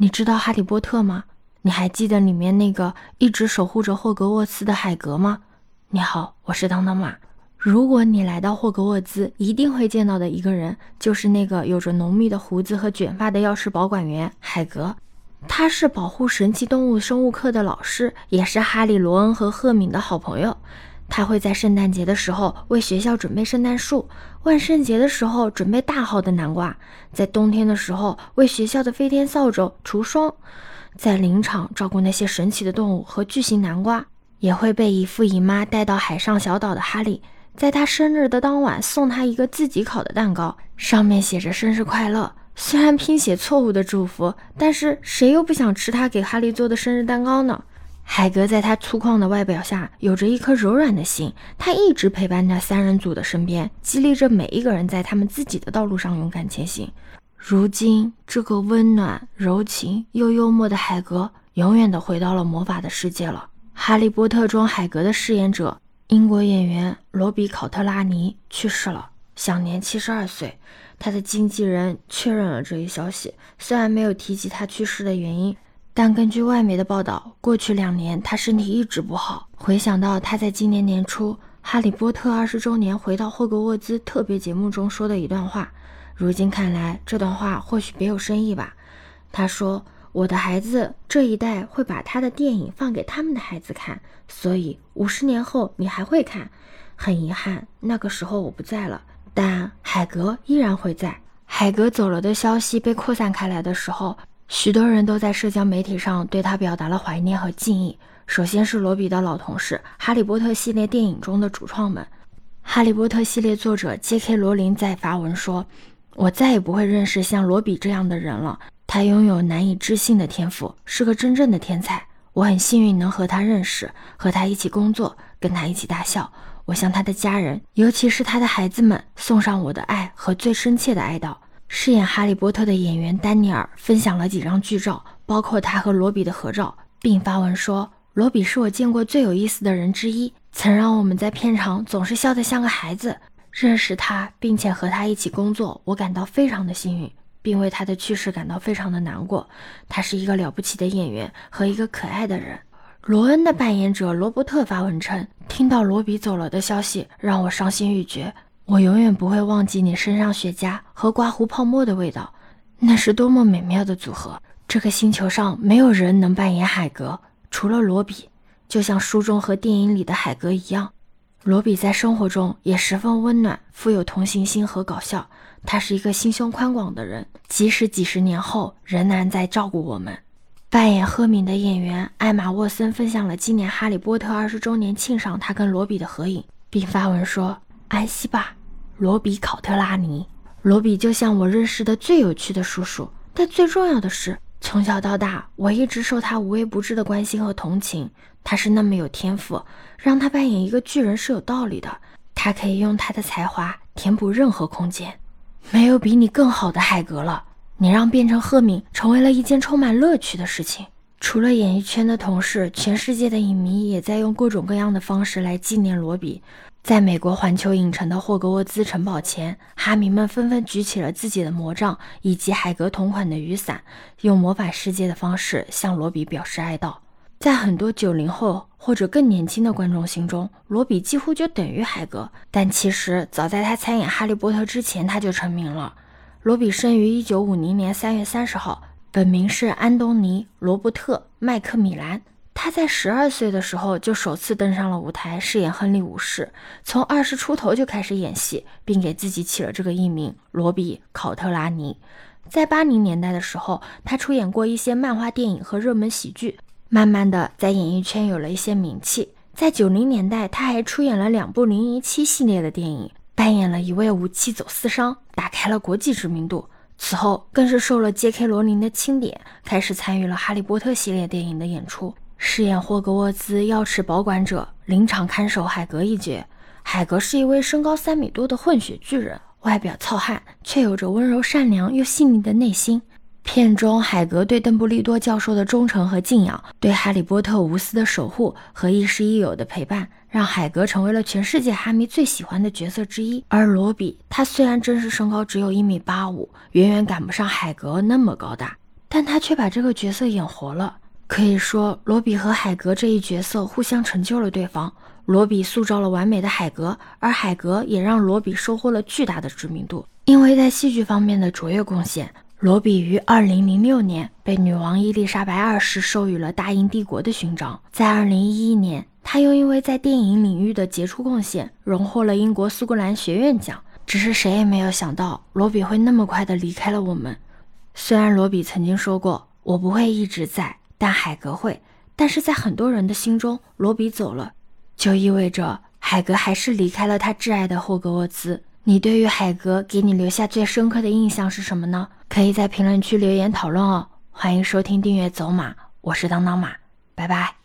你知道哈利波特吗？你还记得里面那个一直守护着霍格沃茨的海格吗？你好，我是当当马。如果你来到霍格沃兹，一定会见到的一个人，就是那个有着浓密的胡子和卷发的钥匙保管员海格。他是保护神奇动物生物课的老师，也是哈利、罗恩和赫敏的好朋友。他会在圣诞节的时候为学校准备圣诞树，万圣节的时候准备大号的南瓜，在冬天的时候为学校的飞天扫帚除霜，在林场照顾那些神奇的动物和巨型南瓜，也会被姨父姨妈带到海上小岛的哈利。在他生日的当晚，送他一个自己烤的蛋糕，上面写着“生日快乐”。虽然拼写错误的祝福，但是谁又不想吃他给哈利做的生日蛋糕呢？海格在他粗犷的外表下，有着一颗柔软的心。他一直陪伴在三人组的身边，激励着每一个人在他们自己的道路上勇敢前行。如今，这个温暖、柔情又幽默的海格，永远的回到了魔法的世界了。《哈利波特》中海格的饰演者。英国演员罗比·考特拉尼去世了，享年七十二岁。他的经纪人确认了这一消息，虽然没有提及他去世的原因，但根据外媒的报道，过去两年他身体一直不好。回想到他在今年年初《哈利波特》二十周年回到霍格沃兹特别节目中说的一段话，如今看来，这段话或许别有深意吧。他说。我的孩子这一代会把他的电影放给他们的孩子看，所以五十年后你还会看。很遗憾，那个时候我不在了，但海格依然会在。海格走了的消息被扩散开来的时候，许多人都在社交媒体上对他表达了怀念和敬意。首先是罗比的老同事，《哈利波特》系列电影中的主创们。《哈利波特》系列作者 J.K. 罗琳在发文说：“我再也不会认识像罗比这样的人了。”他拥有难以置信的天赋，是个真正的天才。我很幸运能和他认识，和他一起工作，跟他一起大笑。我向他的家人，尤其是他的孩子们，送上我的爱和最深切的哀悼。饰演哈利波特的演员丹尼尔分享了几张剧照，包括他和罗比的合照，并发文说：“罗比是我见过最有意思的人之一，曾让我们在片场总是笑得像个孩子。认识他，并且和他一起工作，我感到非常的幸运。”并为他的去世感到非常的难过。他是一个了不起的演员和一个可爱的人。罗恩的扮演者罗伯特发文称：“听到罗比走了的消息，让我伤心欲绝。我永远不会忘记你身上雪茄和刮胡泡沫的味道，那是多么美妙的组合。这个星球上没有人能扮演海格，除了罗比，就像书中和电影里的海格一样。罗比在生活中也十分温暖，富有同情心和搞笑。”他是一个心胸宽广的人，即使几十年后仍然在照顾我们。扮演赫敏的演员艾玛沃森分享了今年《哈利波特》二十周年庆上他跟罗比的合影，并发文说：“安息吧，罗比·考特拉尼。罗比就像我认识的最有趣的叔叔，但最重要的是，从小到大我一直受他无微不至的关心和同情。他是那么有天赋，让他扮演一个巨人是有道理的。他可以用他的才华填补任何空间。”没有比你更好的海格了。你让变成赫敏成为了一件充满乐趣的事情。除了演艺圈的同事，全世界的影迷也在用各种各样的方式来纪念罗比。在美国环球影城的霍格沃兹城堡前，哈迷们纷纷举起了自己的魔杖以及海格同款的雨伞，用魔法世界的方式向罗比表示哀悼。在很多九零后或者更年轻的观众心中，罗比几乎就等于海格。但其实，早在他参演《哈利波特》之前，他就成名了。罗比生于一九五零年三月三十号，本名是安东尼·罗伯特·麦克米兰。他在十二岁的时候就首次登上了舞台，饰演亨利五世。从二十出头就开始演戏，并给自己起了这个艺名——罗比·考特拉尼。在八零年代的时候，他出演过一些漫画电影和热门喜剧。慢慢的，在演艺圈有了一些名气。在九零年代，他还出演了两部《零零七》系列的电影，扮演了一位武器走私商，打开了国际知名度。此后，更是受了 J.K. 罗琳的钦点，开始参与了《哈利波特》系列电影的演出，饰演霍格沃兹钥匙保管者、临场看守海格一角。海格是一位身高三米多的混血巨人，外表糙汉，却有着温柔善良又细腻的内心。片中，海格对邓布利多教授的忠诚和敬仰，对哈利波特无私的守护和亦师亦友的陪伴，让海格成为了全世界哈迷最喜欢的角色之一。而罗比，他虽然真实身高只有一米八五，远远赶不上海格那么高大，但他却把这个角色演活了。可以说，罗比和海格这一角色互相成就了对方。罗比塑造了完美的海格，而海格也让罗比收获了巨大的知名度。因为在戏剧方面的卓越贡献，罗比于2006年被女王伊丽莎白二世授予了大英帝国的勋章。在2011年，他又因为在电影领域的杰出贡献，荣获了英国苏格兰学院奖。只是谁也没有想到，罗比会那么快的离开了我们。虽然罗比曾经说过：“我不会一直在。”但海格会，但是在很多人的心中，罗比走了，就意味着海格还是离开了他挚爱的霍格沃茨。你对于海格给你留下最深刻的印象是什么呢？可以在评论区留言讨论哦。欢迎收听、订阅走马，我是当当马，拜拜。